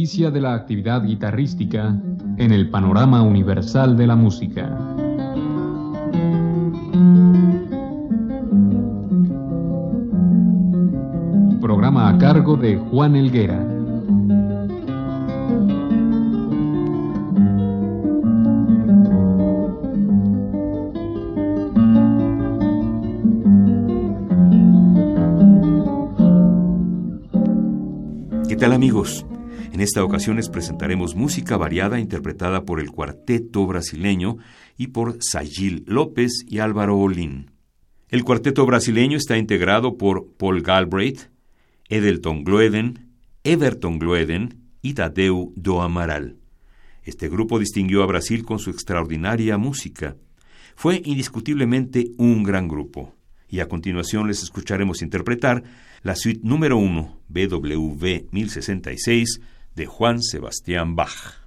noticia de la actividad guitarrística en el panorama universal de la música. Programa a cargo de Juan Elguera. ¿Qué tal amigos? Esta ocasión les presentaremos música variada interpretada por el cuarteto brasileño y por Sayil López y Álvaro Olín. El cuarteto brasileño está integrado por Paul Galbraith, Edelton Gloeden, Everton Gloeden y Tadeu do Amaral. Este grupo distinguió a Brasil con su extraordinaria música. Fue indiscutiblemente un gran grupo. Y a continuación les escucharemos interpretar la suite número 1, BWV 1066, de Juan Sebastián Bach.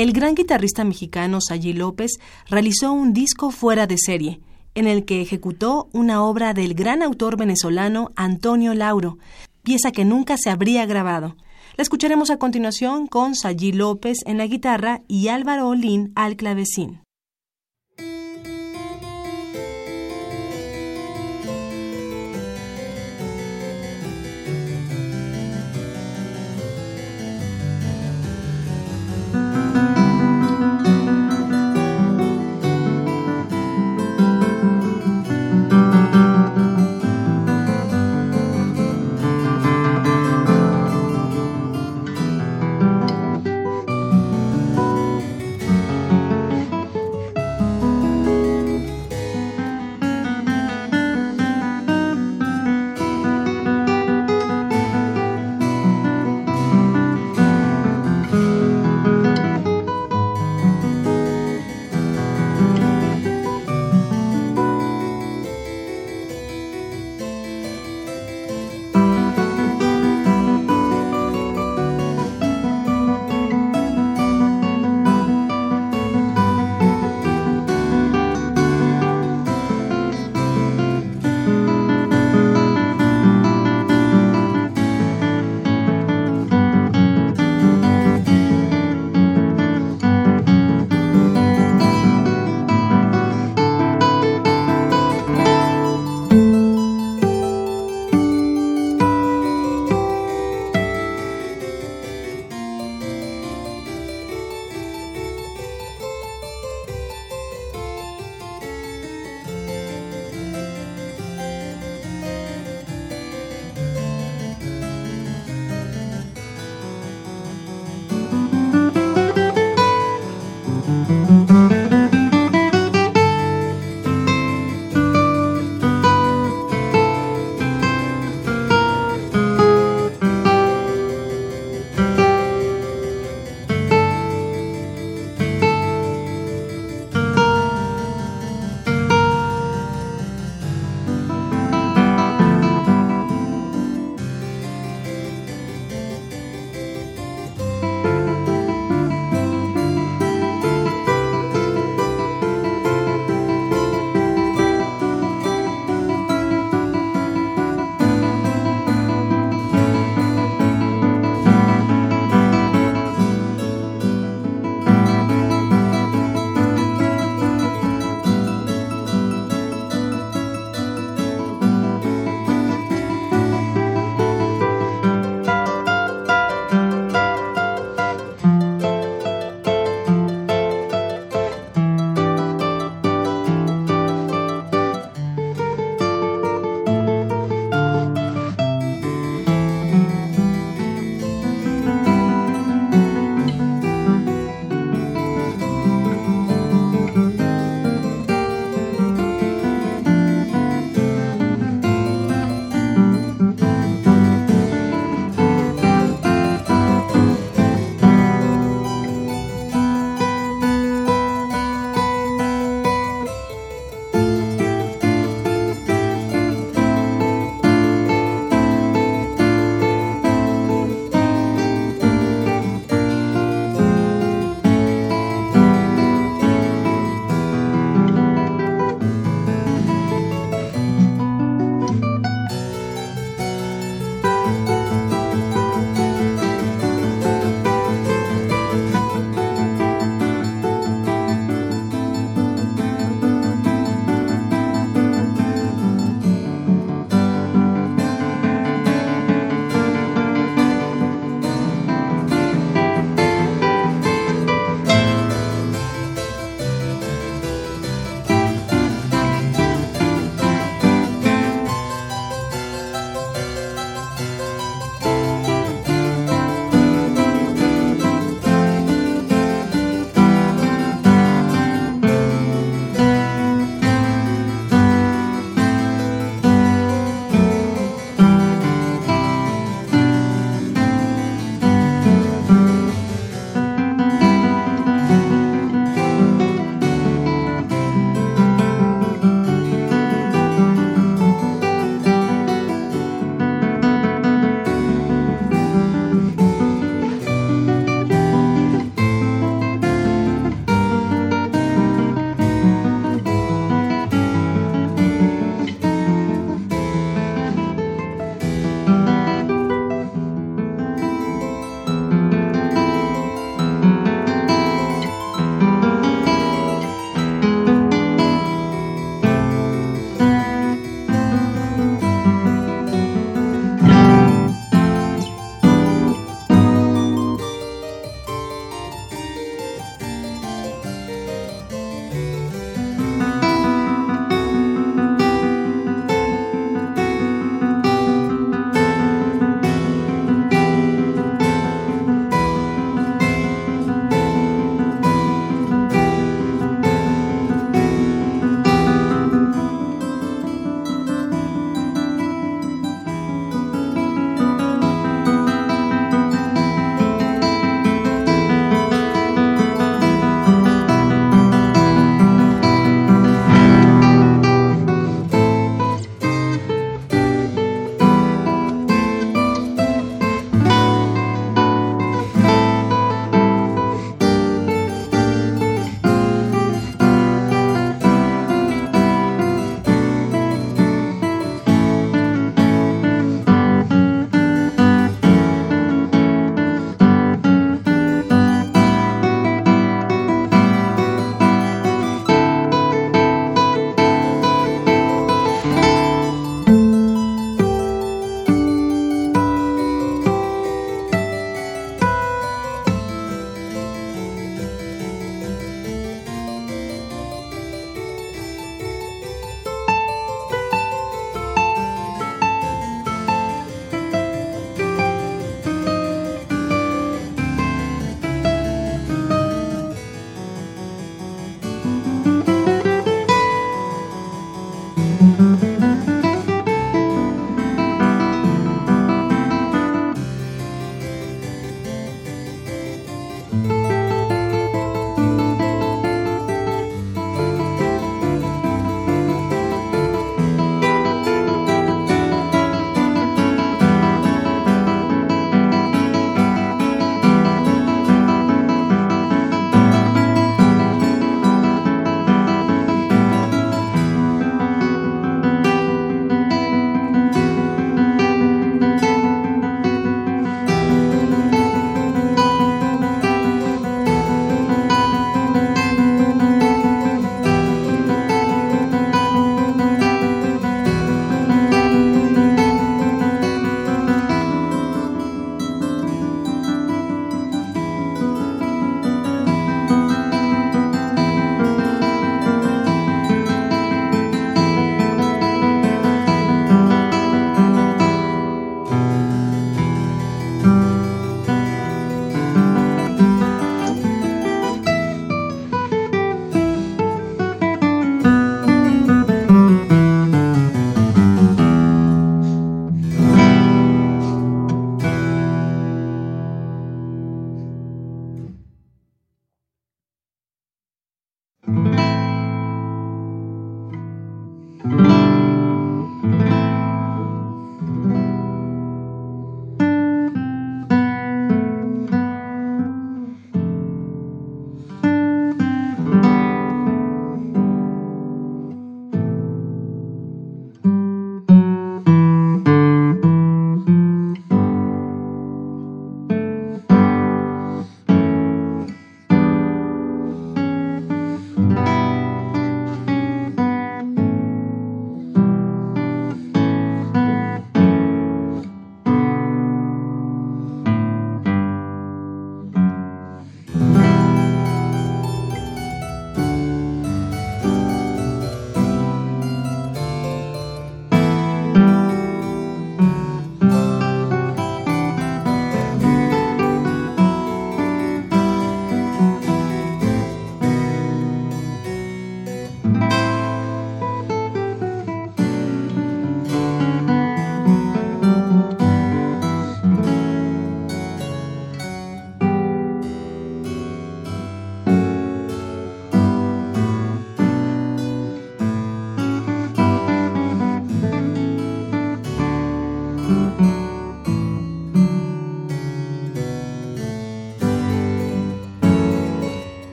El gran guitarrista mexicano Sayí López realizó un disco fuera de serie, en el que ejecutó una obra del gran autor venezolano Antonio Lauro, pieza que nunca se habría grabado. La escucharemos a continuación con Sayí López en la guitarra y Álvaro Olín al clavecín.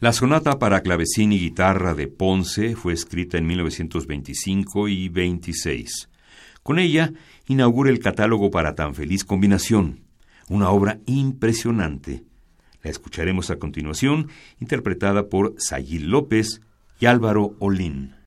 La sonata para clavecín y guitarra de Ponce fue escrita en 1925 y 26. Con ella inaugura el catálogo para tan feliz combinación, una obra impresionante. La escucharemos a continuación, interpretada por Sayil López y Álvaro Olín.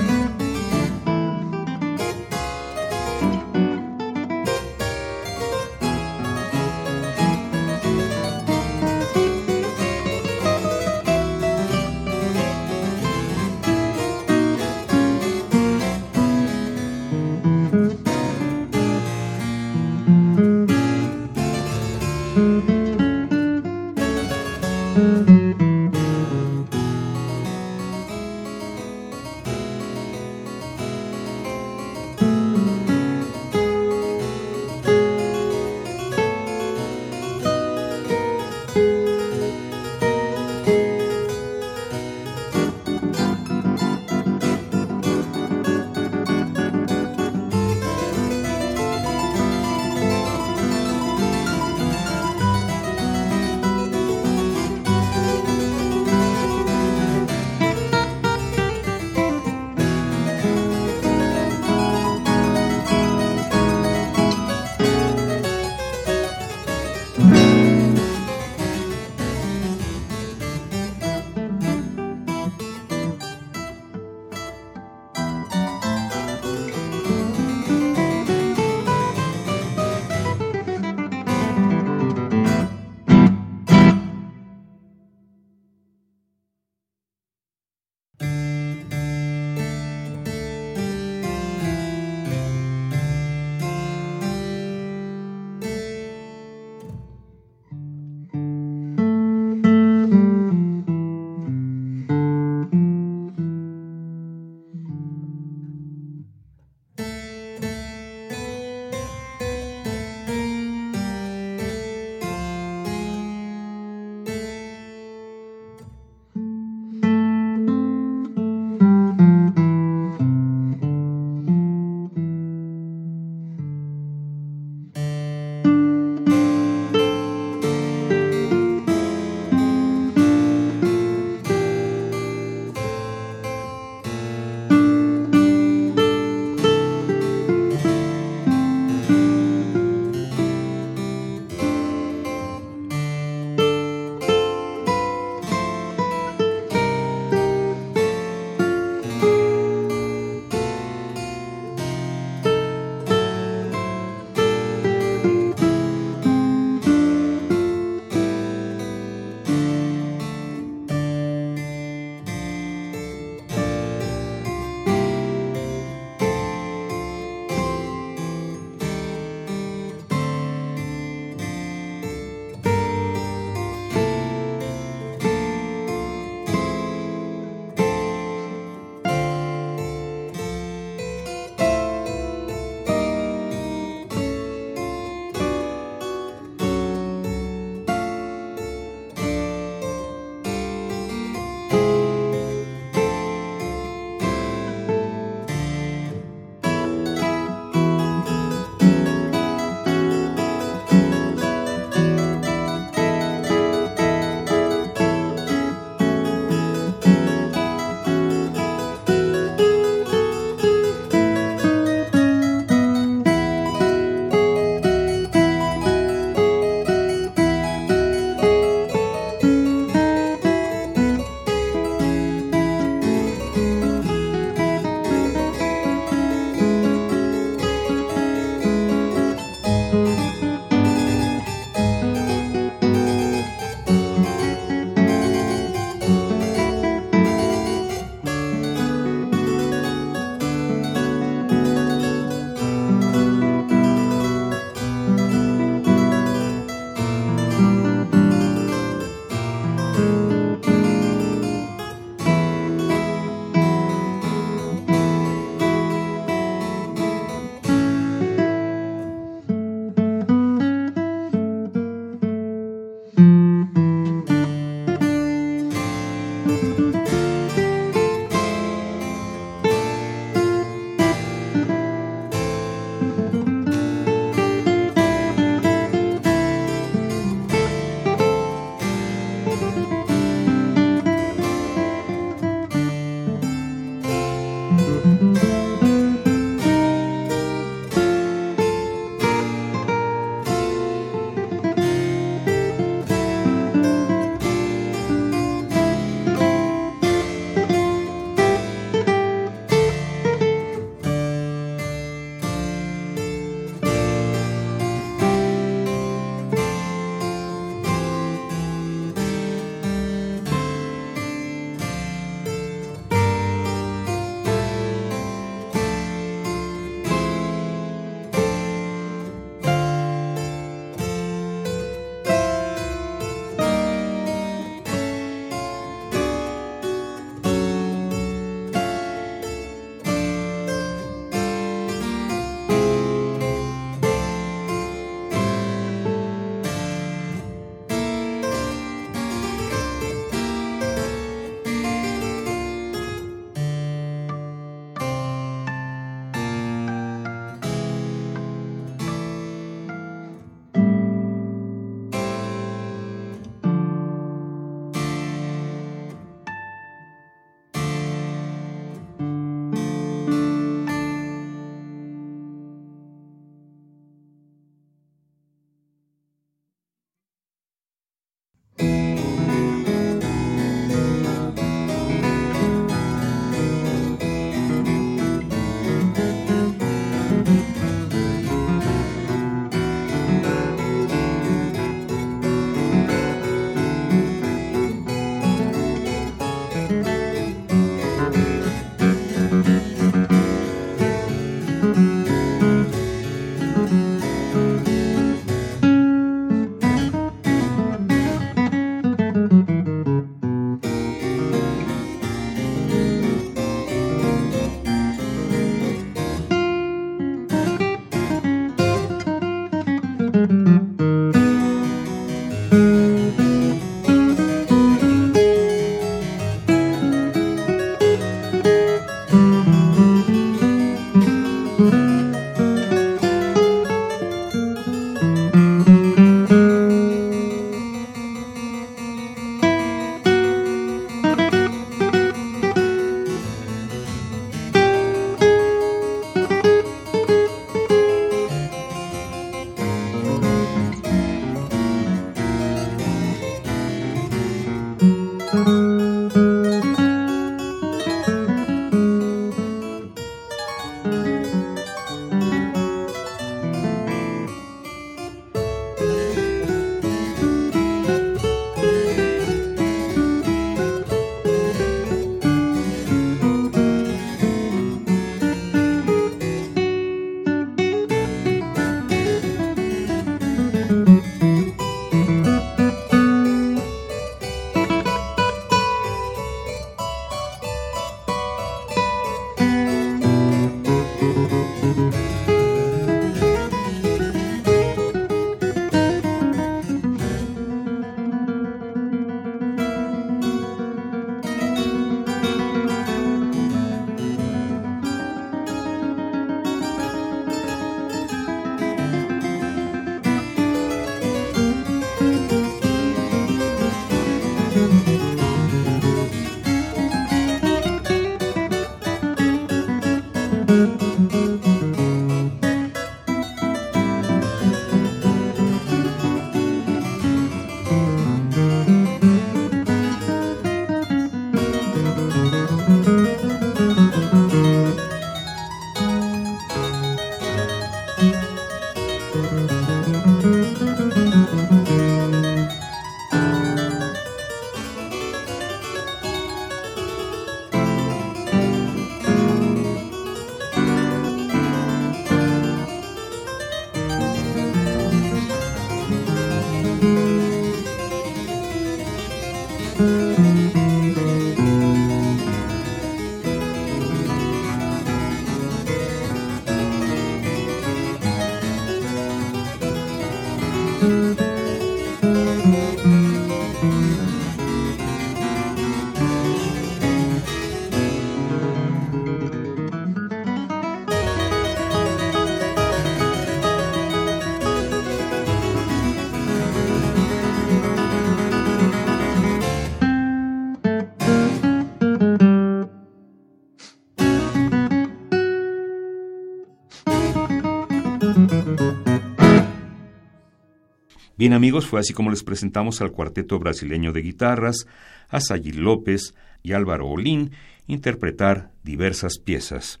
Bien amigos, fue así como les presentamos al cuarteto brasileño de guitarras, a Sayil López y Álvaro Olín interpretar diversas piezas.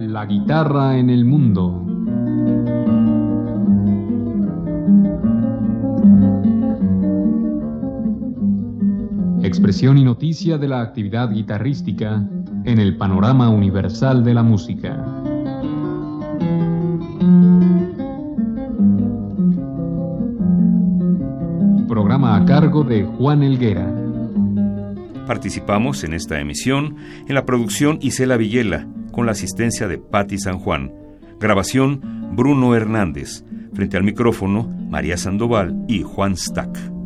La guitarra en el mundo. Expresión y noticia de la actividad guitarrística en el panorama universal de la música. Programa a cargo de Juan Elguera. Participamos en esta emisión en la producción Isela Villela, con la asistencia de Patti San Juan. Grabación Bruno Hernández. Frente al micrófono, María Sandoval y Juan Stack.